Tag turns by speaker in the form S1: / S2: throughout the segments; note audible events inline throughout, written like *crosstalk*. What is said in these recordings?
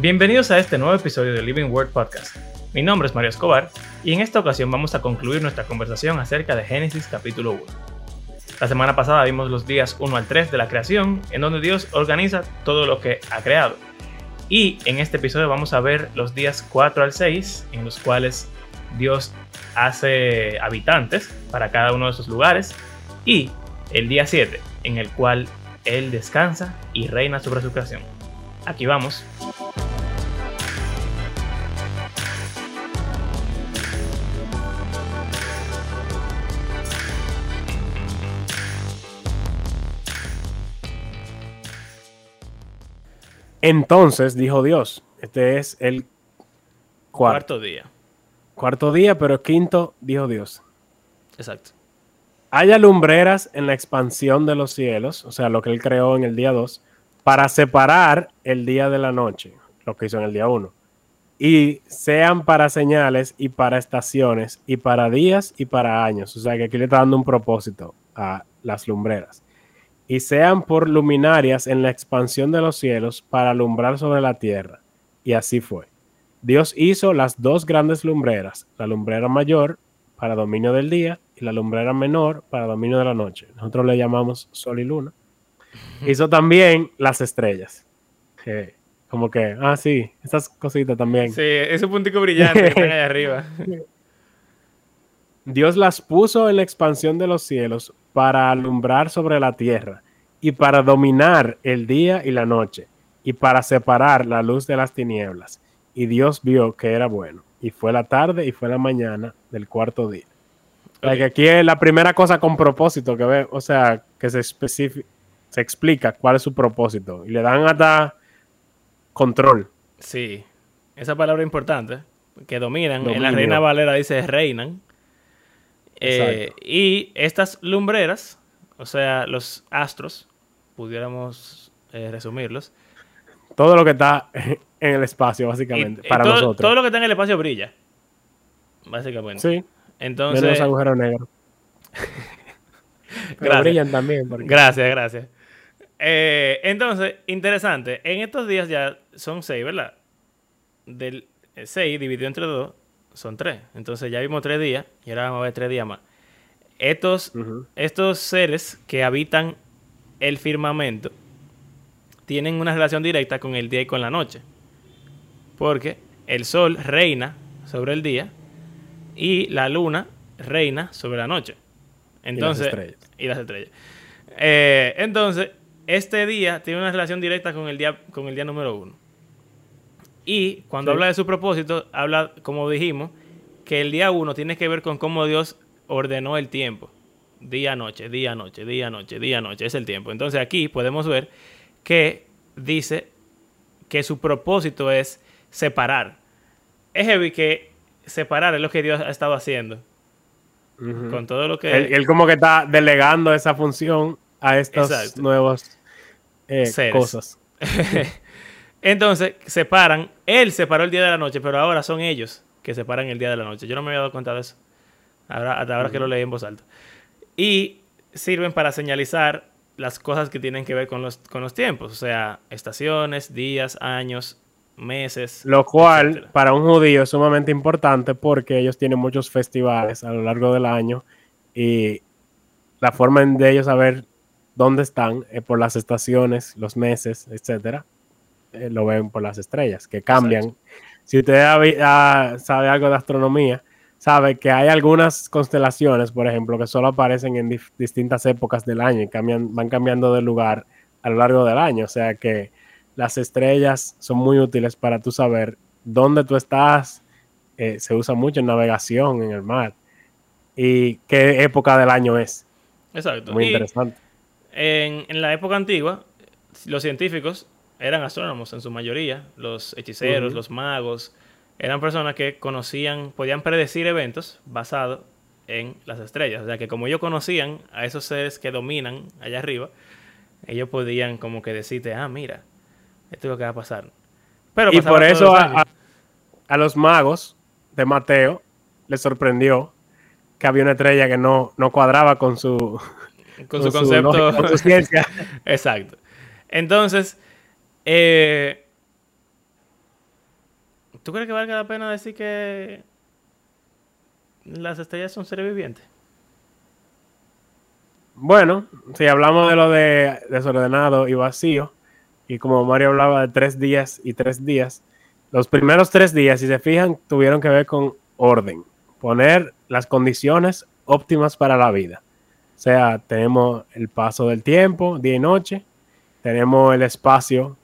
S1: Bienvenidos a este nuevo episodio de Living Word Podcast. Mi nombre es Mario Escobar y en esta ocasión vamos a concluir nuestra conversación acerca de Génesis capítulo 1. La semana pasada vimos los días 1 al 3 de la creación, en donde Dios organiza todo lo que ha creado. Y en este episodio vamos a ver los días 4 al 6, en los cuales Dios hace habitantes para cada uno de esos lugares, y el día 7, en el cual Él descansa y reina sobre su creación. Aquí vamos.
S2: Entonces dijo Dios, este es el cuarto,
S1: Cuarto día.
S2: cuarto día, pero quinto dijo Dios.
S1: Exacto.
S2: Haya lumbreras en la expansión de los cielos, o sea, lo que él creó en el día 2, para separar el día de la noche, lo que hizo en el día 1. Y sean para señales y para estaciones y para días y para años. O sea, que aquí le está dando un propósito a las lumbreras. Y sean por luminarias en la expansión de los cielos para alumbrar sobre la tierra. Y así fue. Dios hizo las dos grandes lumbreras, la lumbrera mayor para dominio del día y la lumbrera menor para dominio de la noche. Nosotros le llamamos sol y luna. Hizo también las estrellas. Como que, ah, sí, esas cositas también.
S1: Sí, ese puntico brillante que están allá *laughs* arriba.
S2: Dios las puso en la expansión de los cielos para alumbrar sobre la tierra y para dominar el día y la noche y para separar la luz de las tinieblas. Y Dios vio que era bueno. Y fue la tarde y fue la mañana del cuarto día. O sea, que aquí es la primera cosa con propósito que ve, o sea, que se, se explica cuál es su propósito. Y le dan hasta control.
S1: Sí, esa palabra importante, que dominan. En la. Reina Valera dice reinan. Eh, y estas lumbreras, o sea, los astros, pudiéramos eh, resumirlos.
S2: Todo lo que está *laughs* en el espacio,
S1: Y-
S2: básicamente,
S1: y
S2: para
S1: todo,
S2: nosotros.
S1: todo lo que está en el espacio brilla. Básicamente.
S2: Sí, menos
S1: Entonces,
S2: agujeros negros. *laughs*
S1: Gracias.
S2: brillan también. porque-
S1: Gracias, gracias. Eh, entonces, interesante. En estos días ya son seis, ¿verdad? Del eh, seis dividido entre dos son tres. Entonces ya vimos tres días y ahora vamos a ver tres días más. Estos, estos seres que habitan el firmamento tienen una relación directa con el día y con la noche. Porque el sol reina sobre el día y la luna reina sobre la noche. Entonces,
S2: estrellas.
S1: y las estrellas. Eh, entonces, este día tiene una relación directa con el día, con el día número uno. Y cuando
S2: Sí.
S1: habla de su propósito, habla, como dijimos, que el día uno tiene que ver con cómo Dios ordenó el tiempo. Día, noche, día, noche, día, noche, día, noche. Es el tiempo. Entonces aquí podemos ver que dice que su propósito es separar. Es heavy que separar es lo que Dios ha estado haciendo. Con todo lo que...
S2: Él, él como que está delegando esa función a estas nuevas eh, cosas. *laughs*
S1: Entonces, separan. Él separó el día de la noche, pero ahora son ellos que separan el día de la noche. Yo no me había dado cuenta de eso. Ahora, hasta ahora que lo leí en voz alta. Y sirven para señalizar las cosas que tienen que ver con los, con los tiempos. O sea, estaciones, días, años, meses.
S2: Lo cual
S1: etcétera.
S2: para un judío es sumamente importante porque ellos tienen muchos festivales a lo largo del año y la forma de ellos saber dónde están es por las estaciones, los meses, etcétera. Eh, lo ven por las estrellas que cambian. Si usted ha vi- ha- sabe algo de astronomía, sabe que hay algunas constelaciones, por ejemplo, que solo aparecen en distintas épocas del año y cambian, van cambiando de lugar a lo largo del año. O sea que las estrellas son muy útiles para tú saber dónde tú estás. eh, se usa mucho en navegación en el mar. Y qué época del año es.
S1: Exacto.
S2: Muy
S1: Y
S2: interesante.
S1: En, en la época antigua, los científicos eran astrónomos en su mayoría, los hechiceros, los magos, eran personas que conocían, podían predecir eventos basados en las estrellas. O sea que como ellos conocían a esos seres que dominan allá arriba, ellos podían como que decirte, ah, mira, esto es lo que va a pasar. Pero
S2: Y por eso a,
S1: años.
S2: a- a los magos de Mateo les sorprendió que había una estrella que no, no cuadraba con su,
S1: con su concepto.
S2: lógica, con su ciencia. *laughs*
S1: Exacto. Entonces, eh, ¿Tú crees que valga la pena decir que las estrellas son seres vivientes?
S2: Bueno, si hablamos de lo de desordenado y vacío, y como Mario hablaba de tres días y tres días, los primeros tres días, si se fijan, tuvieron que ver con orden, poner las condiciones óptimas para la vida. O sea, tenemos el paso del tiempo, día y noche, tenemos el espacio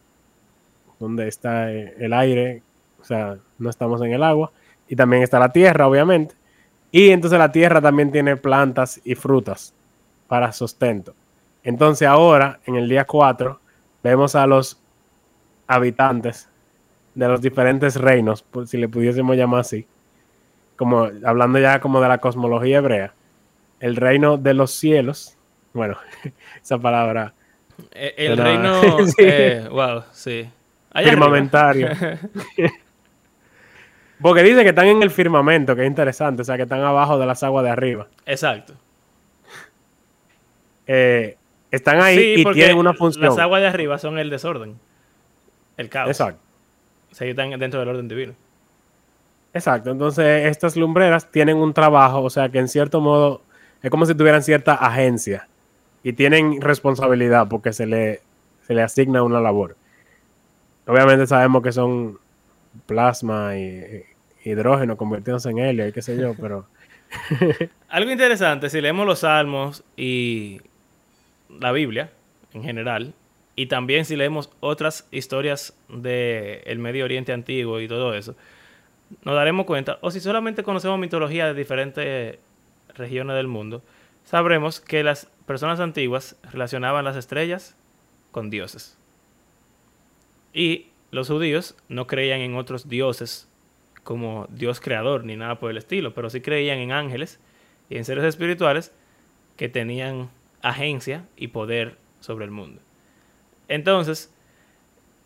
S2: donde está el aire, o sea, no estamos en el agua, y también está la tierra, obviamente. Y entonces la tierra también tiene plantas y frutas para sustento. Entonces ahora, en el día 4, vemos a los habitantes de los diferentes reinos, por si le pudiésemos llamar así, como hablando ya como de la cosmología hebrea, el reino de los cielos, bueno, *laughs* esa palabra.
S1: Eh, el, reino, *laughs* eh, wow, sí.
S2: Firmamentario. *laughs* Porque dice que están en el firmamento, que es interesante, o sea, que están abajo de las aguas de arriba.
S1: Exacto.
S2: Eh, están ahí y tienen una función.
S1: Las aguas de arriba son el desorden, el caos.
S2: Exacto.
S1: O sea, están dentro del orden divino.
S2: Exacto. Entonces, estas lumbreras tienen un trabajo, o sea, que en cierto modo es como si tuvieran cierta agencia y tienen responsabilidad porque se le, se le asigna una labor. Obviamente sabemos que son plasma y hidrógeno convirtiéndose en helio y qué sé yo, *laughs* pero...
S1: Algo interesante, si leemos los salmos y la Biblia en general, y también si leemos otras historias del Medio Oriente antiguo y todo eso, nos daremos cuenta, o si solamente conocemos mitología de diferentes regiones del mundo, sabremos que las personas antiguas relacionaban las estrellas con dioses. Y los judíos no creían en otros dioses como Dios creador ni nada por el estilo, pero sí creían en ángeles y en seres espirituales que tenían agencia y poder sobre el mundo. Entonces,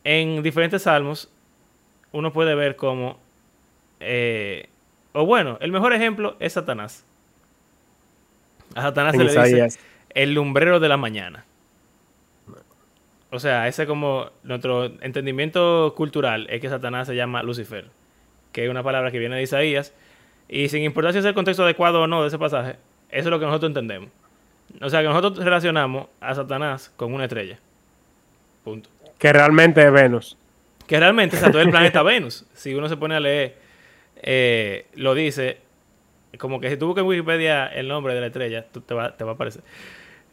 S1: en diferentes salmos, uno puede ver cómo, eh, o bueno, el mejor ejemplo es Satanás. A Satanás se le dice el lumbrero de la mañana. O sea, ese como nuestro entendimiento cultural es que Satanás se llama Lucifer, que es una palabra que viene de Isaías. Y sin importar si es el contexto adecuado o no de ese pasaje, eso es lo que nosotros entendemos. O sea, que nosotros relacionamos a Satanás con una estrella. Punto.
S2: Que realmente es Venus.
S1: Que realmente, o sea, todo el planeta *laughs* Venus. Si uno se pone a leer, eh, lo dice, como que si tú buscas en Wikipedia el nombre de la estrella, te, va, te va a aparecer.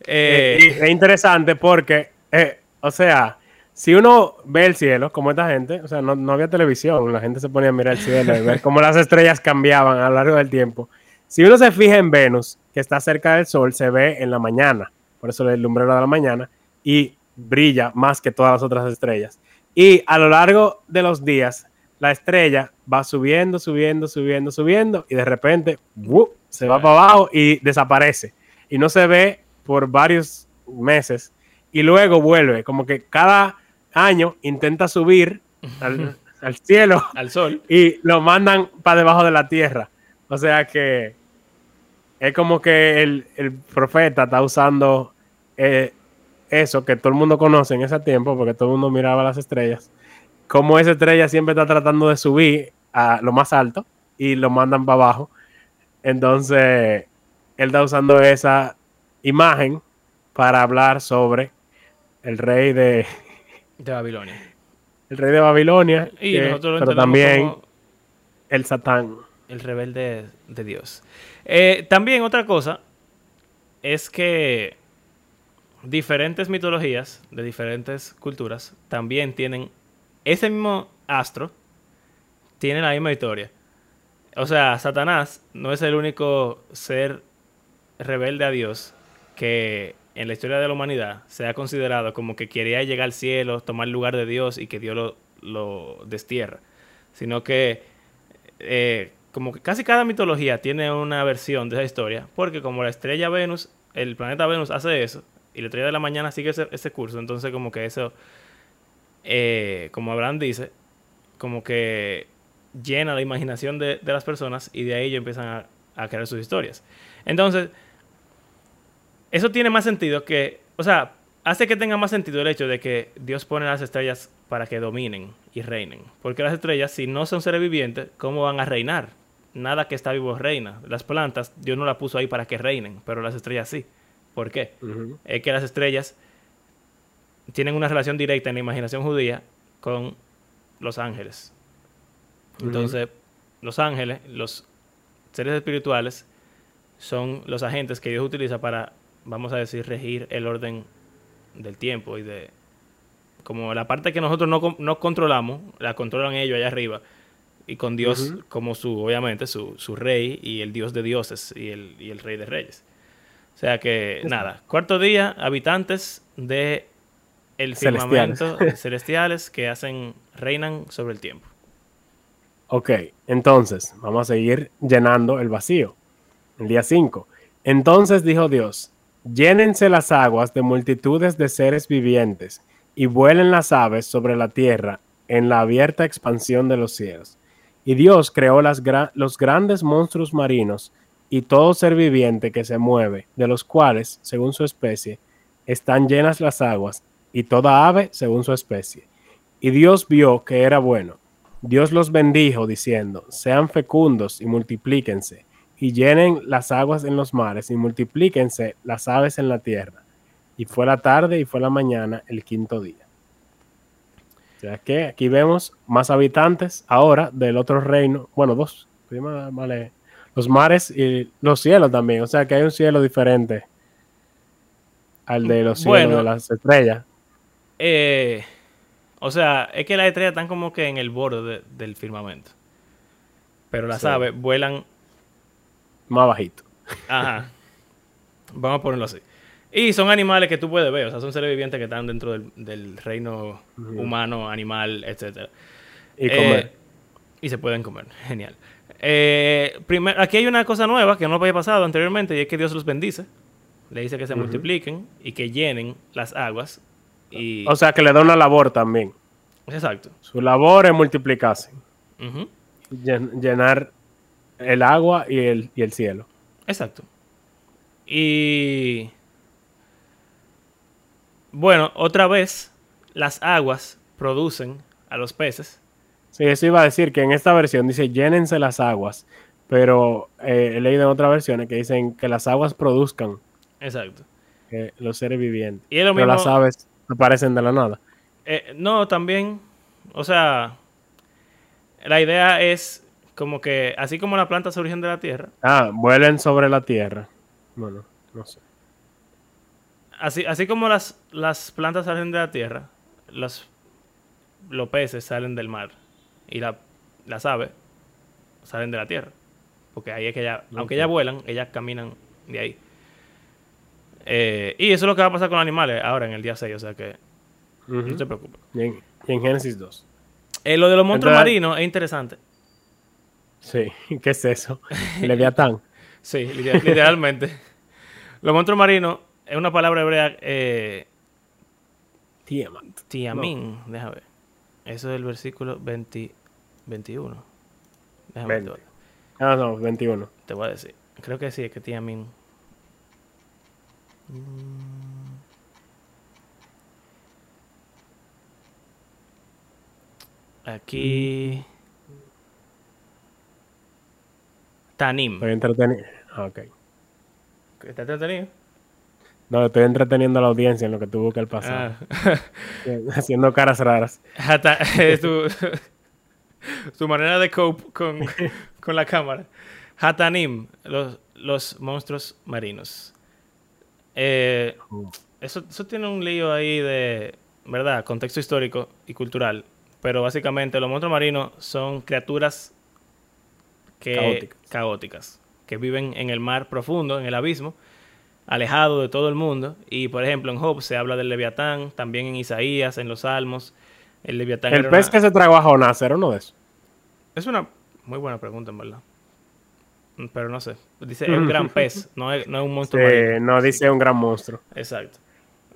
S2: Eh, es interesante porque eh, o sea, si uno ve el cielo, como esta gente, o sea, no, había televisión, la gente se ponía a mirar el cielo y ver cómo las estrellas cambiaban a lo largo del tiempo. Si uno se fija en Venus, que está cerca del Sol, se ve en la mañana, por eso el lumbrero de la mañana, y brilla más que todas las otras estrellas. Y a lo largo de los días, la estrella va subiendo, subiendo, subiendo, subiendo, y de repente se va para abajo y desaparece. Y no se ve por varios meses y luego vuelve. Como que cada año intenta subir al, cielo. *laughs*
S1: Al sol.
S2: Y lo mandan para debajo de la tierra. O sea que es como que el, profeta está usando eh, eso que todo el mundo conoce en ese tiempo, porque todo el mundo miraba las estrellas. Como esa estrella siempre está tratando de subir a lo más alto y lo mandan para abajo. Entonces, él está usando esa imagen para hablar sobre el rey de...
S1: De Babilonia.
S2: El rey de Babilonia.
S1: Y nosotros lo
S2: pero también el Satán.
S1: El rebelde de Dios. Eh, también otra cosa es que diferentes mitologías de diferentes culturas también tienen ese mismo astro, tiene la misma historia. O sea, Satanás no es el único ser rebelde a Dios que en la historia de la humanidad se ha considerado como que quería llegar al cielo, tomar el lugar de Dios y que Dios lo, destierra. Sino que eh, como casi cada mitología tiene una versión de esa historia, porque como la estrella Venus, el planeta Venus hace eso, y la estrella de la mañana sigue ese, curso, entonces como que eso, eh, como Abraham dice, como que llena la imaginación de, las personas y de ahí ellos empiezan a, a crear sus historias. Entonces, eso tiene más sentido que, o sea, hace que tenga más sentido el hecho de que Dios pone las estrellas para que dominen y reinen. Porque las estrellas, si no son seres vivientes, ¿cómo van a reinar? Nada que está vivo reina. Las plantas, Dios no las puso ahí para que reinen, pero las estrellas sí. ¿Por qué? Es que las estrellas tienen una relación directa en la imaginación judía con los ángeles. Entonces, los ángeles, los seres espirituales, son los agentes que Dios utiliza para, vamos a decir, regir el orden del tiempo y de... Como la parte que nosotros no, no controlamos, la controlan ellos allá arriba. Y con Dios como su, obviamente, su, su rey y el Dios de dioses y el, y el rey de reyes. O sea que, nada, cuarto día, habitantes de el
S2: Celestiales.
S1: firmamento *laughs* celestiales que hacen, reinan sobre el tiempo.
S2: Ok, entonces vamos a seguir llenando el vacío. El día 5. Entonces dijo Dios, llénense las aguas de multitudes de seres vivientes y vuelen las aves sobre la tierra en la abierta expansión de los cielos. Y Dios creó los grandes monstruos marinos y todo ser viviente que se mueve, de los cuales, según su especie, están llenas las aguas, y toda ave según su especie. Y Dios vio que era bueno. Dios los bendijo diciendo, sean fecundos y multiplíquense, y llenen las aguas en los mares, y multiplíquense las aves en la tierra. Y fue la tarde y fue la mañana el quinto día. O sea que aquí vemos más habitantes ahora del otro reino, bueno, dos, los mares y los cielos también, o sea que hay un cielo diferente al de los cielos
S1: Bueno.
S2: de las estrellas.
S1: Eh, o sea, es que las estrellas están como que en el borde de- del firmamento. Pero las
S2: Sí.
S1: aves vuelan
S2: Más bajito.
S1: Ajá. Vamos a ponerlo así. Y son animales que tú puedes ver, o sea, son seres vivientes que están dentro del, del reino humano, animal, etcétera.
S2: Y
S1: Eh,
S2: comer.
S1: y se pueden comer. Genial. Eh, primer- aquí hay una cosa nueva que no había pasado anteriormente y es que Dios los bendice. Le dice que se multipliquen y que llenen las aguas. Y...
S2: O sea que le da una labor también.
S1: Exacto.
S2: Su labor es multiplicarse, llen- llenar el agua y el, y el cielo.
S1: Exacto. Y bueno, otra vez, las aguas producen a los peces.
S2: Sí, eso iba a decir que en esta versión dice llénense las aguas, pero eh, he leído en otras versiones que dicen que las aguas produzcan
S1: Exacto.
S2: eh, los seres vivientes.
S1: Y es lo
S2: pero
S1: mismo.
S2: las aves aparecen de la nada.
S1: eh, no, también, o sea, la idea es como que, así como la planta se origen de la tierra,
S2: Ah, vuelen sobre la tierra. Bueno, no sé.
S1: así, así como las, las plantas salen de la tierra, los, los peces salen del mar y la- las aves salen de la tierra. Porque ahí es que ya, aunque
S2: Ok.
S1: ellas vuelan, ellas caminan de ahí. Eh, y eso es lo que va a pasar con los animales ahora en el día 6, o sea que no te preocupes.
S2: y, en, y en Génesis 2.
S1: Eh, lo de los monstruos
S2: Entonces-
S1: marinos es interesante.
S2: Sí, *laughs* ¿qué es eso? Leviatán. *laughs*
S1: Sí, liter- literalmente. los monstruos marinos es una palabra hebrea, eh,
S2: Tiamat.
S1: tiamín, déjame ver. Eso es el versículo 20, 21. Déjame ver,
S2: 20. Ah, no, 21.
S1: te voy a decir. Creo que sí, es que tiamín. Mm. Aquí. Tanim.
S2: Estoy entretenido. Ah, ok.
S1: ¿Está entretenido?
S2: No, estoy entreteniendo a la audiencia en lo que tú buscas el pasado.
S1: Ah. *laughs*
S2: Haciendo caras raras.
S1: Tu, tu manera de cope con, *laughs* con la cámara. Hatanim, los, los monstruos marinos. Eh, eso, eso tiene un lío ahí de, ¿verdad? Contexto histórico y cultural. Pero básicamente los monstruos marinos son criaturas que,
S2: Caóticas.
S1: caóticas, que viven en el mar profundo, en el abismo, alejado de todo el mundo. Y por ejemplo en Job se habla del leviatán, también en Isaías, en los Salmos. El leviatán
S2: El pez
S1: una-
S2: que se tragó a Jonás era uno de esos.
S1: es una muy buena pregunta, en verdad. Mm, Pero no sé. Dice, es un gran pez, no es, no es un monstruo marino.
S2: No dice un gran monstruo.
S1: Exacto.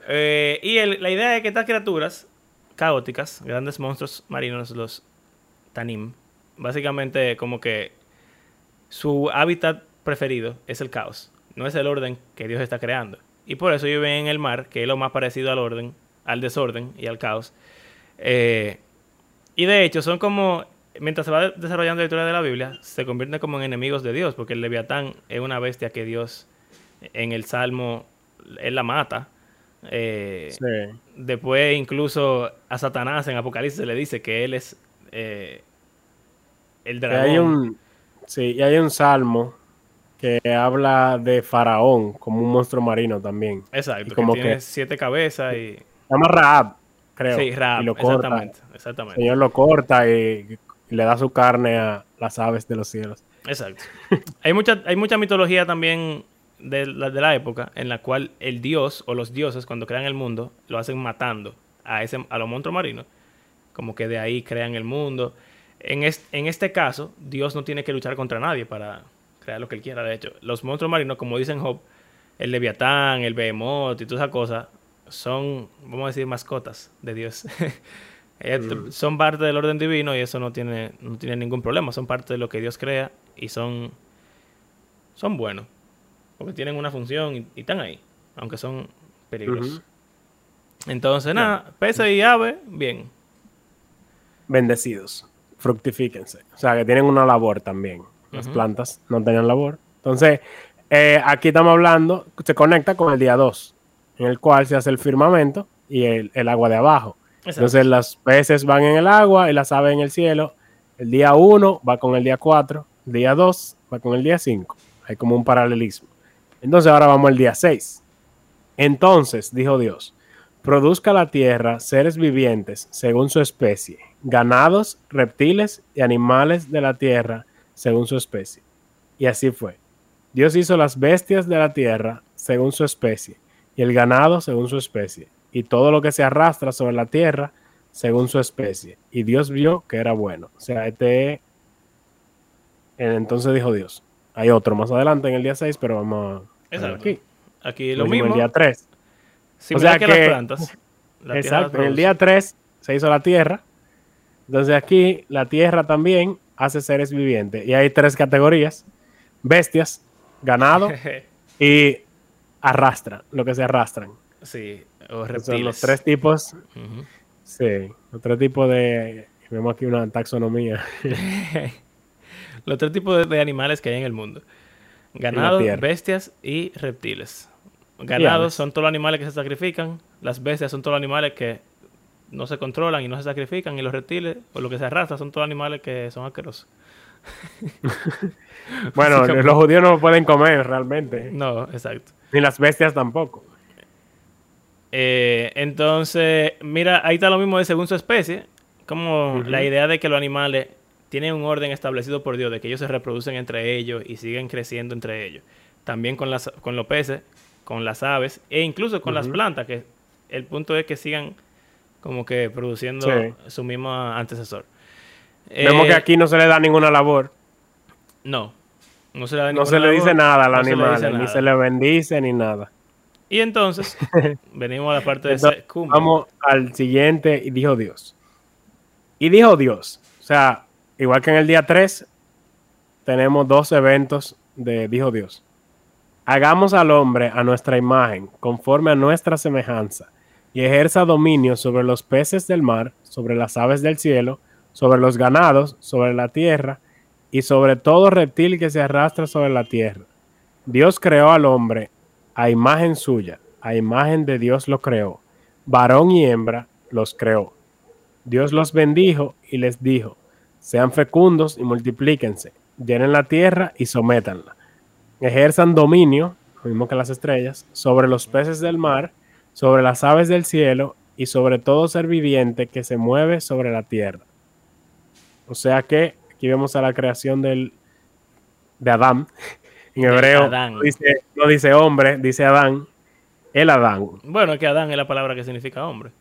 S1: Eh, y el- la idea es que estas criaturas caóticas, grandes monstruos marinos, los Tanim, básicamente como que su hábitat preferido es el caos, no es el orden que Dios está creando. Y por eso viven en el mar, que es lo más parecido al orden, al desorden y al caos. Eh, y de hecho, son como, mientras se va desarrollando la historia de la Biblia, se convierten como en enemigos de Dios, porque el leviatán es una bestia que Dios en el Salmo, él la mata. Eh, después incluso a Satanás en Apocalipsis se le dice que él es eh, el dragón.
S2: hay un, sí, y hay un salmo que habla de Faraón como un monstruo marino también.
S1: Exacto, como que tiene siete cabezas y... Se
S2: llama Raab, creo.
S1: Sí, Raab, exactamente, exactamente.
S2: El Señor lo corta y, le da su carne a las aves de los cielos.
S1: Exacto. hay, mucha, hay mucha mitología también de la, de la época en la cual el dios o los dioses cuando crean el mundo lo hacen matando a, ese, a los monstruos marinos. Como que de ahí crean el mundo. En, en este caso, Dios no tiene que luchar contra nadie para, crear lo que él quiera. De hecho, los monstruos marinos, como dicen Job, el leviatán, el behemoth y todas esas cosas, son, vamos a decir, mascotas de Dios. *laughs* Son parte del orden divino y eso no tiene, no tiene ningún problema. Son parte de lo que Dios crea y son, son buenos. Porque tienen una función y, están ahí, aunque son peligrosos. Entonces, nada, pese y ave, bien.
S2: Bendecidos, fructifíquense. O sea, que tienen una labor también. Las plantas no tenían labor. Entonces, eh, aquí estamos hablando, se conecta con el día 2, en el cual se hace el firmamento y el, agua de abajo. Entonces, las peces van en el agua y las aves en el cielo. El día 1 va con el día 4, día 2 va con el día 5. Hay como un paralelismo. Entonces, ahora vamos al día 6. Entonces, dijo Dios, produzca la tierra seres vivientes según su especie, ganados, reptiles y animales de la tierra según su especie. Y así fue. Dios hizo las bestias de la tierra según su especie, y el ganado según su especie, y todo lo que se arrastra sobre la tierra según su especie. Y Dios vio que era bueno. O sea, este... Entonces dijo Dios. Hay otro más adelante en el día 6, pero vamos
S1: a aquí. Aquí lo, mismo.
S2: En el día 3.
S1: O sea que, las plantas. *laughs*
S2: exacto. En el día 3 se hizo la tierra. Entonces aquí la tierra también hace seres vivientes. Y hay tres categorías: bestias, ganado *laughs* y arrastra, lo que se arrastran.
S1: Sí, o reptiles.
S2: Son los tres tipos. Sí, los tres tipos de. Vemos aquí una taxonomía. *laughs*
S1: los tres tipos de, animales que hay en el mundo: ganado, bestias y reptiles. Ganados son todos los animales que se sacrifican. Las bestias son todos los animales que no se controlan y no se sacrifican. Y los reptiles, o lo que se arrastra, son todos animales que son asquerosos. *laughs*
S2: bueno, *laughs* los judíos no pueden comer realmente.
S1: No, exacto.
S2: Ni las bestias tampoco.
S1: Eh, entonces, mira, ahí está lo mismo de según su especie. Como la idea de que los animales tienen un orden establecido por Dios, de que ellos se reproducen entre ellos y siguen creciendo entre ellos. También con, las, con los peces, con las aves e incluso con las plantas, que el punto es que sigan como que produciendo su mismo antecesor.
S2: Vemos que eh, aquí no se le da ninguna labor.
S1: No, no se le da
S2: No se le dice nada al animal, ni se le bendice ni nada.
S1: Y entonces, *laughs* venimos a la parte de
S2: Vamos al siguiente, y dijo Dios. Y dijo Dios. O sea, igual que en el día 3, tenemos dos eventos de dijo Dios. Hagamos al hombre a nuestra imagen, conforme a nuestra semejanza y ejerza dominio sobre los peces del mar, sobre las aves del cielo, sobre los ganados, sobre la tierra y sobre todo reptil que se arrastra sobre la tierra. Dios creó al hombre a imagen suya, a imagen de Dios lo creó. Varón y hembra los creó. Dios los bendijo y les dijo, sean fecundos y multiplíquense, llenen la tierra y sométanla. Ejerzan dominio, lo mismo que las estrellas, sobre los peces del mar, sobre las aves del cielo y sobre todo ser viviente que se mueve sobre la tierra. O sea que aquí vemos a la creación del, de Adán. *laughs* En hebreo no dice, no dice hombre, dice Adán. El Adán.
S1: Bueno, es que Adán es la palabra que significa hombre.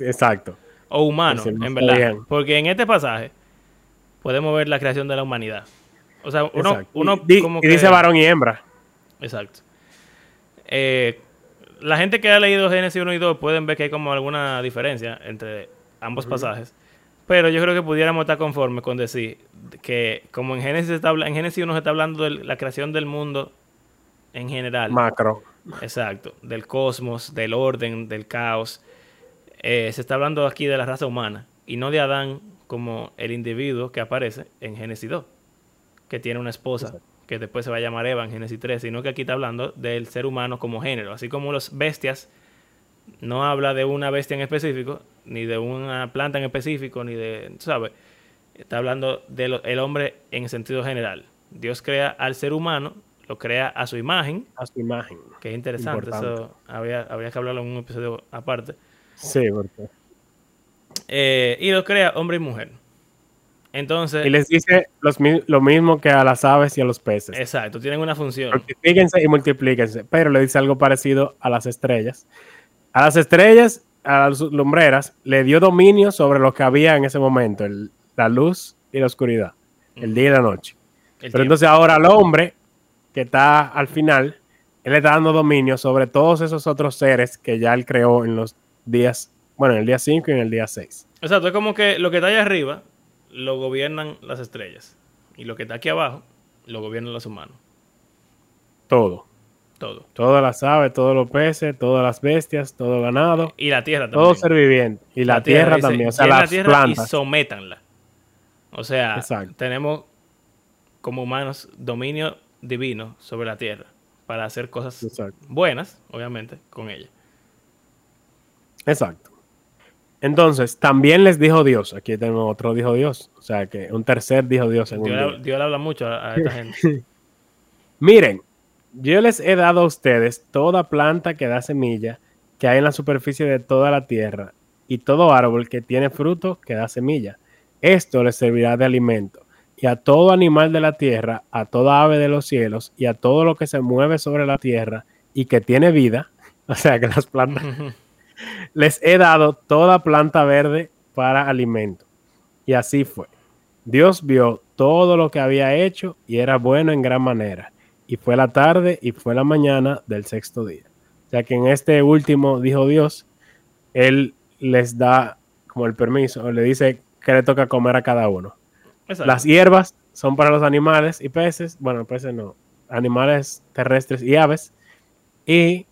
S2: exacto.
S1: O humano, en verdad. Porque en este pasaje podemos ver la creación de la humanidad. O sea, uno, uno
S2: y, dice varón y hembra.
S1: Exacto. Eh, la gente que ha leído Génesis 1 y 2 pueden ver que hay como alguna diferencia entre ambos pasajes. Pero yo creo que pudiéramos estar conformes con decir que como en Génesis, está, en Génesis 1 se está hablando de la creación del mundo en general.
S2: Macro.
S1: Exacto. Del cosmos, del orden, del caos. eh, se está hablando aquí de la raza humana y no de Adán como el individuo que aparece en Génesis 2, que tiene una esposa
S2: Exacto.
S1: que después se va a llamar Eva en Génesis 3, sino que aquí está hablando del ser humano como género, así como los bestias no habla de una bestia en específico, ni de una planta en específico, ni de, ¿sabes? Está hablando del el hombre en sentido general. Dios crea al ser humano, lo crea a su imagen,
S2: A su imagen.
S1: que es interesante,
S2: Importante.
S1: eso habría, habría que hablarlo en un episodio aparte.
S2: Sí, porque.
S1: Eh, y lo crea hombre y mujer. Entonces,
S2: Y les dice los lo mismo que a las aves y a los peces.
S1: exacto, tienen una función.
S2: Multiplíquense y multiplíquense. Pero le dice algo parecido a las estrellas. A las estrellas, a las lumbreras, le dio dominio sobre lo que había en ese momento: el- la luz y la oscuridad, el día y la noche.
S1: El
S2: Pero
S1: tiempo.
S2: entonces ahora al hombre, que está al final, él le está dando dominio sobre todos esos otros seres que ya él creó en los días, bueno, en el día 5 y en el día 6.
S1: Exacto, es como que lo que está allá arriba lo gobiernan las estrellas. Y lo que está aquí abajo lo gobiernan los humanos.
S2: Todo.
S1: Todo.
S2: Todas las aves, todos los peces, todas las bestias, todo el ganado,
S1: Y la tierra también.
S2: todo ser viviente. Y la, tierra,
S1: dice,
S2: también, o sea,
S1: "Llenen
S2: las
S1: la tierra y
S2: plantas.
S1: sométanla. O sea,
S2: Exacto.
S1: tenemos como humanos dominio divino sobre la tierra para hacer cosas
S2: Exacto.
S1: buenas, obviamente, con ella.
S2: Exacto. Entonces, también les dijo Dios. Aquí tenemos otro dijo Dios. O sea, que un tercer dijo Dios
S1: Dios, Dios habla mucho a, a esta *laughs* gente.
S2: Miren, yo les he dado a ustedes toda planta que da semilla que hay en la superficie de toda la tierra y todo árbol que tiene fruto que da semilla. Esto les servirá de alimento. Y a todo animal de la tierra, a toda ave de los cielos y a todo lo que se mueve sobre la tierra y que tiene vida, *laughs* o sea que las plantas, *laughs* les he dado toda planta verde para alimento. Y así fue. Dios vio todo lo que había hecho y era bueno en gran manera. Y fue la tarde y fue la mañana del sexto día. O sea que en este último, dijo Dios, Él les da como el permiso, le dice que le toca comer a cada uno.
S1: Exacto.
S2: Las hierbas son para los animales y peces, bueno, peces no, animales terrestres y aves. Y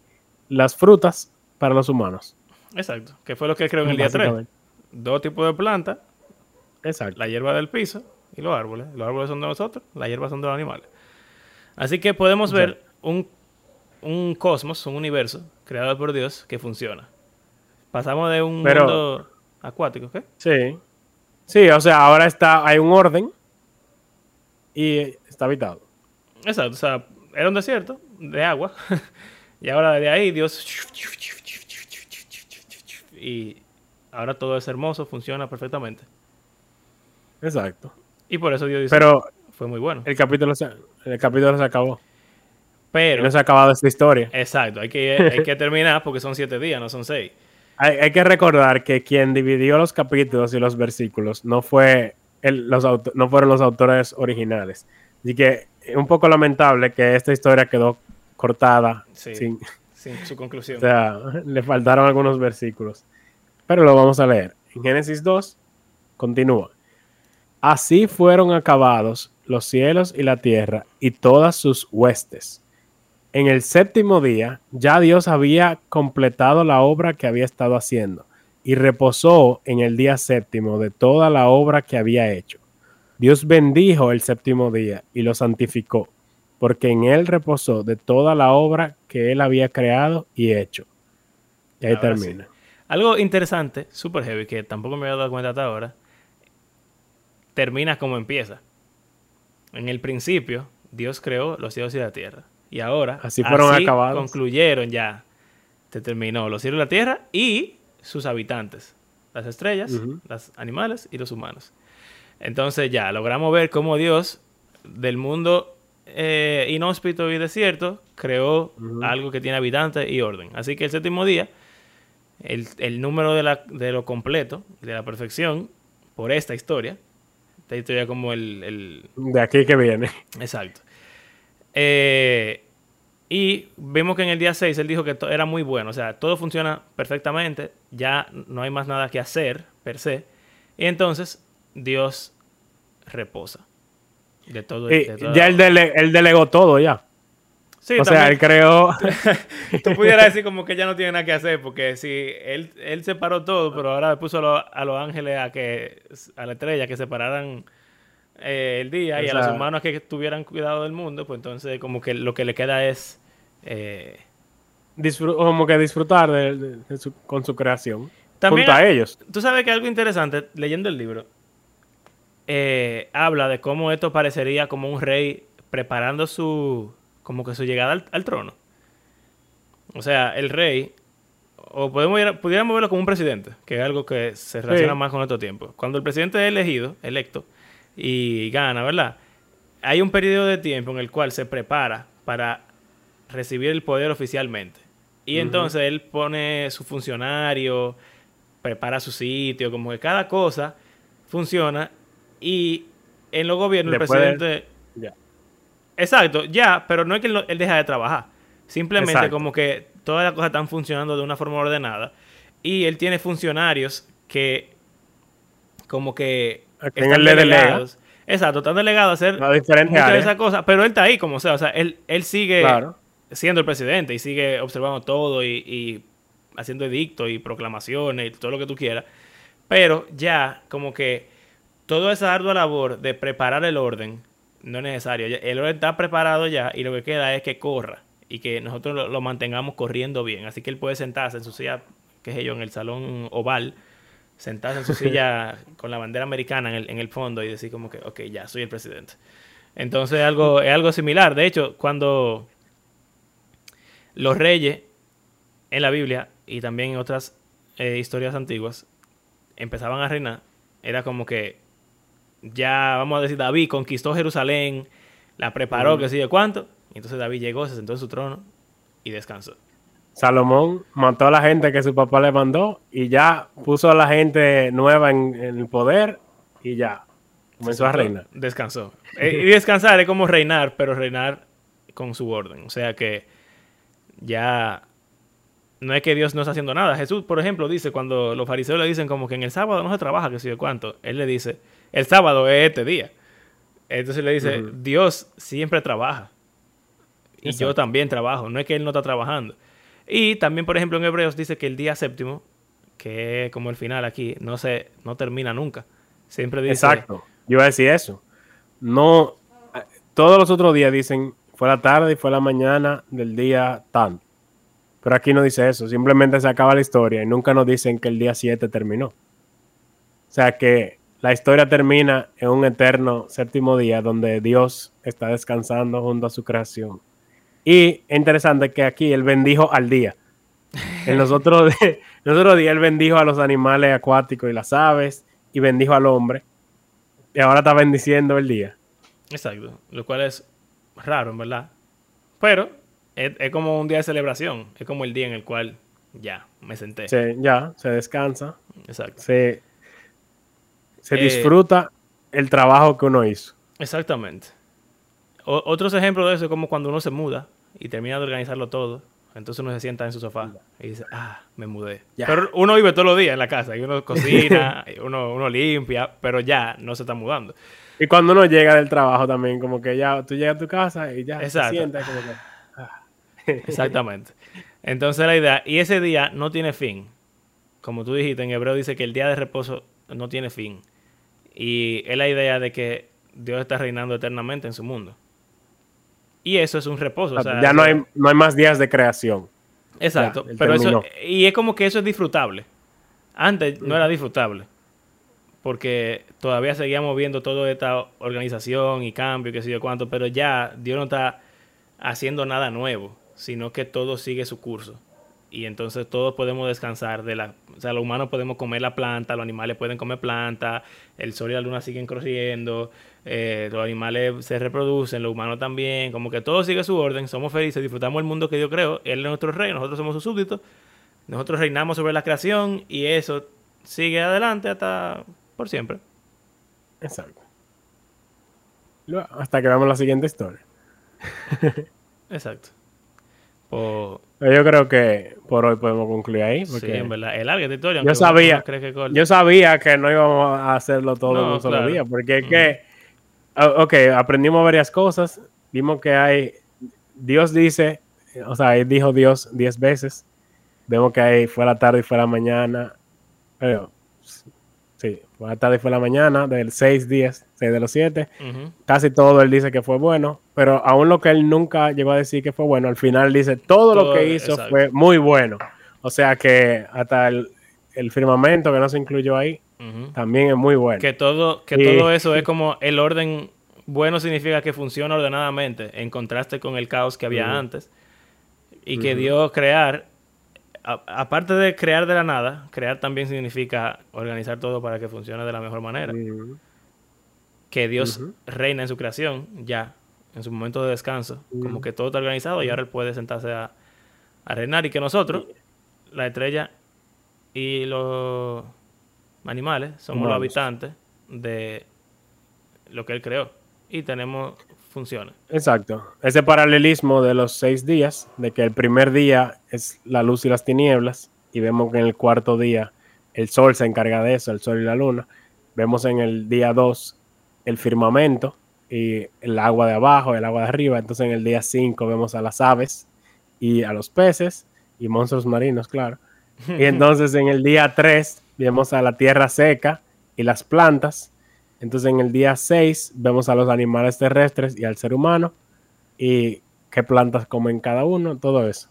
S2: las frutas para los humanos.
S1: Exacto. Que fue lo que creo en el día 3.
S2: Básicamente.
S1: Dos tipos de plantas,
S2: Exacto.
S1: la hierba del piso y los árboles. Los árboles son de nosotros, las hierbas son de los animales. Así que podemos ver un, un cosmos, un universo creado por Dios que funciona. Pasamos de un
S2: Pero-
S1: mundo acuático, ¿qué?
S2: Sí. Sí, o sea, ahora está, hay un orden y está habitado.
S1: Exacto, o sea, era un desierto de agua. *laughs* y ahora de ahí Dios... Y ahora todo es hermoso, funciona perfectamente.
S2: Exacto.
S1: Y por eso Dios dice,
S2: Pero
S1: fue muy bueno.
S2: el capítulo se, el capítulo se acabó.
S1: Pero,
S2: no se ha acabado esta historia.
S1: exacto, hay que, hay que *laughs* terminar porque son siete días, no son seis.
S2: Hay, hay que recordar que quien dividió los capítulos y los versículos no fue el- los auto- no fueron los autores originales. Así que es un poco lamentable que esta historia quedó cortada.
S1: Sí.
S2: sin-
S1: Sin su conclusión.
S2: o sea, le faltaron algunos versículos. Pero lo vamos a leer. En Génesis 2 continúa. Así fueron acabados los cielos y la tierra y todas sus huestes. En el séptimo día ya Dios había completado la obra que había estado haciendo y reposó en el día séptimo de toda la obra que había hecho. Dios bendijo el séptimo día y lo santificó, porque en él reposó de toda la obra que él había creado y hecho. Y ahí
S1: Ahora
S2: termina.
S1: Algo interesante, super heavy, que tampoco me había dado cuenta hasta ahora, termina como empieza. En el principio, Dios creó los cielos y la tierra. Y ahora,
S2: Así fueron acabados.
S1: concluyeron ya. Se terminó los cielos y la tierra y sus habitantes. Las estrellas, los animales y los humanos. Entonces ya logramos ver cómo Dios del mundo eh, inhóspito y desierto creó algo que tiene habitantes y orden. Así que el séptimo día, el, el número de, la- de lo completo, de la perfección, por esta historia, esta historia como el, el-
S2: De aquí que viene.
S1: Exacto. Eh, y vimos que en el día 6 él dijo que era muy bueno, o sea, todo funciona perfectamente, ya no hay más nada que hacer per se, y entonces Dios reposa de todo.
S2: Y
S1: de toda
S2: ya él,
S1: obra.
S2: dele- él delegó todo ya.
S1: Sí,
S2: o sea, él creó... *laughs* *laughs*
S1: Tú pudieras decir como que ya no tiene nada que hacer, porque si él, él separó todo, pero ahora puso a, los ángeles a que a la estrella que separaran eh, el día y a los humanos que tuvieran cuidado del mundo, pues entonces como que lo que le queda es... Eh,
S2: como que disfrutar de, con su creación. También, junto a ellos.
S1: Tú sabes que algo interesante, leyendo el libro, eh, habla de cómo esto parecería como un rey preparando su, como que su llegada al, trono. O sea, el rey, o podemos ir, pudiéramos verlo como un presidente, que es algo que se relaciona más con estos tiempos. Cuando el presidente es elegido, electo, y gana, ¿verdad? Hay un periodo de tiempo en el cual se prepara para recibir el poder oficialmente. Y entonces él pone su funcionario, prepara su sitio, como que cada cosa funciona y en los gobiernos el presidente... Exacto, ya, pero no es que él, deja de trabajar. Simplemente como que todas las cosas están funcionando de una forma ordenada. Y él tiene funcionarios que como que
S2: están delegados.
S1: Exacto, están delegados a hacer
S2: muchas
S1: de esas cosas, pero él está ahí como sea, o sea, él, él sigue siendo el presidente y sigue observando todo y, y haciendo edictos y proclamaciones y todo lo que tú quieras. Pero ya como que toda esa ardua labor de preparar el orden no es necesario. El orden está preparado ya y lo que queda es que corra y que nosotros lo, mantengamos corriendo bien. Así que él puede sentarse en su silla, qué sé yo, en el salón oval, sentarse en su *laughs* silla con la bandera americana en el, fondo y decir como que, ok, ya, soy el presidente. Entonces algo, es algo similar. De hecho, cuando los reyes en la Biblia y también en otras eh, historias antiguas empezaban a reinar, era como que ya, vamos a decir, David conquistó Jerusalén, la preparó, que sé yo cuánto. Y entonces David llegó, se sentó en su trono y descansó.
S2: Salomón mató a la gente que su papá le mandó y ya puso a la gente nueva en, el poder y ya comenzó a reinar.
S1: Descansó. Eh, y descansar es como reinar, pero reinar con su orden. O sea que ya no es que Dios no está haciendo nada. Jesús, por ejemplo, dice cuando los fariseos le dicen como que en el sábado no se trabaja, que sé yo cuánto. Él le dice, el sábado es este día. Entonces le dice, Dios siempre trabaja. Y yo también trabajo. No es que Él no está trabajando. Y también, por ejemplo, en Hebreos dice que el día séptimo, que es como el final aquí, no se, no termina nunca. Siempre dice.
S2: Exacto. Yo iba a decir eso. No. Todos los otros días dicen fue la tarde y fue la mañana del día tanto. Pero aquí no dice eso. Simplemente se acaba la historia y nunca nos dicen que el día 7 terminó. O sea que la historia termina en un eterno séptimo día donde Dios está descansando junto a su creación. Y es interesante que aquí él bendijo al día. En los otros, *laughs* días él bendijo a los animales acuáticos y las aves y bendijo al hombre. Y ahora está bendiciendo el día.
S1: Exacto, lo cual es raro, verdad. Pero es, es, como un día de celebración. Es como el día en el cual ya me senté.
S2: Sí, ya, se descansa.
S1: Exacto.
S2: Se, se eh, disfruta el trabajo que uno hizo.
S1: Exactamente. otros ejemplos de eso es como cuando uno se muda y termina de organizarlo todo. Entonces uno se sienta en su sofá y dice, ah, me mudé. Pero uno vive todos los días en la casa y uno *laughs* cocina, uno, uno limpia, pero ya no se está mudando.
S2: Y cuando uno llega del trabajo también, como que ya tú llegas a tu casa y ya se sienta como que...
S1: Ah. *laughs* Exactamente. Entonces la idea, y ese día no tiene fin. Como tú dijiste, en hebreo dice que el día de reposo no tiene fin. Y es la idea de que Dios está reinando eternamente en su mundo. Y eso es un reposo.
S2: ya no, hay, no hay más días de creación.
S1: Exacto. pero eso, y es como que eso es disfrutable. Antes no era disfrutable. Porque todavía seguíamos viendo toda esta organización y cambio, que sé yo cuánto, pero ya Dios no está haciendo nada nuevo, sino que todo sigue su curso y entonces todos podemos descansar de la, o sea, los humanos podemos comer la planta, los animales pueden comer planta, el sol y la luna siguen corriendo, eh, los animales se reproducen, los humanos también, como que todo sigue su orden, somos felices, disfrutamos el mundo que Dios creó, Él es nuestro rey, nosotros somos sus súbditos, nosotros reinamos sobre la creación y eso sigue adelante hasta por siempre.
S2: Exacto. Hasta que veamos la siguiente historia.
S1: Exacto.
S2: Yo creo que por hoy podemos concluir ahí.
S1: Porque sí, en verdad. El larga historia.
S2: Yo sabía, que yo sabía que no íbamos a hacerlo todo en un solo día. Porque es que, ok, aprendimos varias cosas. Vimos que hay Dios dice, o sea, él dijo Dios diez veces. Vemos que ahí fue la tarde y fue la mañana. Pero, sí, fue la tarde y fue la mañana, del 6 días, 6 de los 7. Casi todo él dice que fue bueno, pero aún lo que él nunca llegó a decir que fue bueno, al final dice todo, lo que hizo fue muy bueno. O sea que hasta el, firmamento que no se incluyó ahí, también es muy bueno.
S1: Que todo, que todo eso es como el orden bueno significa que funciona ordenadamente, en contraste con el caos que había antes. Y que Dios crear, aparte de crear de la nada, crear también significa organizar todo para que funcione de la mejor manera. Que Dios reina en su creación, ya, en su momento de descanso, como que todo está organizado y ahora Él puede sentarse a, reinar y que nosotros, la estrella y los animales, somos los habitantes de lo que Él creó y tenemos funciones.
S2: Exacto. Ese paralelismo de los seis días, de que el primer día es la luz y las tinieblas, y vemos que en el cuarto día el sol se encarga de eso, el sol y la luna. Vemos en el día dos el firmamento y el agua de abajo, el agua de arriba. Entonces en el día cinco vemos a las aves y a los peces y monstruos marinos, claro. Y *laughs* entonces en el día tres vemos a la tierra seca y las plantas entonces en el día 6 vemos a los animales terrestres y al ser humano y qué plantas comen cada uno, todo eso.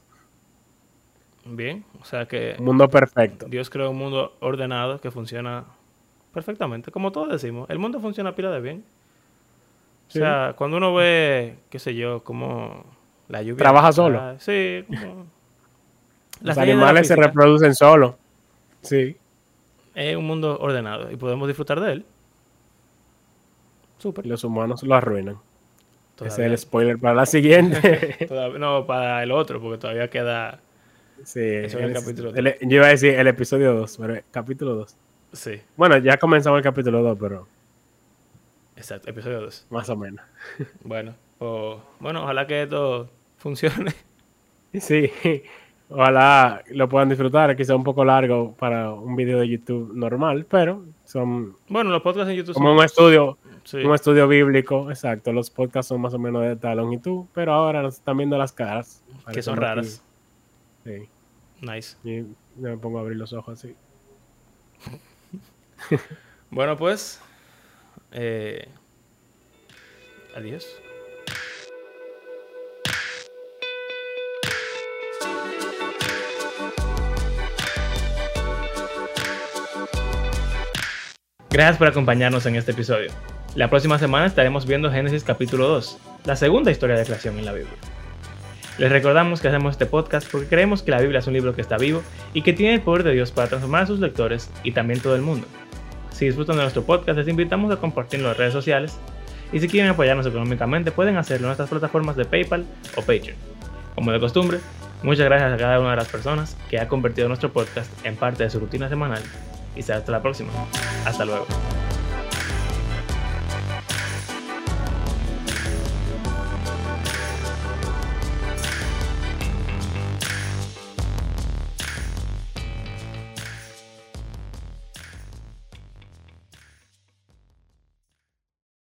S1: Bien, o sea que...
S2: Mundo perfecto.
S1: Dios creó un mundo ordenado que funciona perfectamente, como todos decimos. El mundo funciona pila de bien. O sea, cuando uno ve, qué sé yo, como la lluvia...
S2: Trabaja solo.
S1: sí, *laughs*
S2: Los animales se reproducen solo. Sí.
S1: Es un mundo ordenado y podemos disfrutar de él.
S2: Los humanos lo arruinan. Ese es el spoiler para la siguiente. *laughs*
S1: no, para el otro, porque todavía queda.
S2: Sí, el, capítulo yo iba a decir el episodio 2, pero capítulo 2.
S1: Sí.
S2: Bueno, ya comenzamos el capítulo 2, pero.
S1: Exacto, episodio 2.
S2: Más o menos. *laughs*
S1: Bueno, bueno, ojalá que esto funcione. *laughs*
S2: Sí, ojalá lo puedan disfrutar. Quizá un poco largo para un video de YouTube normal, pero son.
S1: Bueno, los podcasts en YouTube
S2: como un estudio un estudio bíblico, exacto. Los podcasts son más o menos de esta longitud, pero ahora nos están viendo las caras.
S1: Que son raras.
S2: Sí.
S1: Nice.
S2: Y me pongo a abrir los ojos así. *laughs* *laughs*
S1: bueno, pues. Eh, adiós. Gracias por acompañarnos en este episodio. La próxima semana estaremos viendo Génesis capítulo 2, la segunda historia de creación en la Biblia. Les recordamos que hacemos este podcast porque creemos que la Biblia es un libro que está vivo y que tiene el poder de Dios para transformar a sus lectores y también todo el mundo. Si disfrutan de nuestro podcast, les invitamos a compartirlo en redes sociales y si quieren apoyarnos económicamente pueden hacerlo en nuestras plataformas de PayPal o Patreon. Como de costumbre, muchas gracias a cada una de las personas que ha convertido nuestro podcast en parte de su rutina semanal y será hasta la próxima. Hasta luego.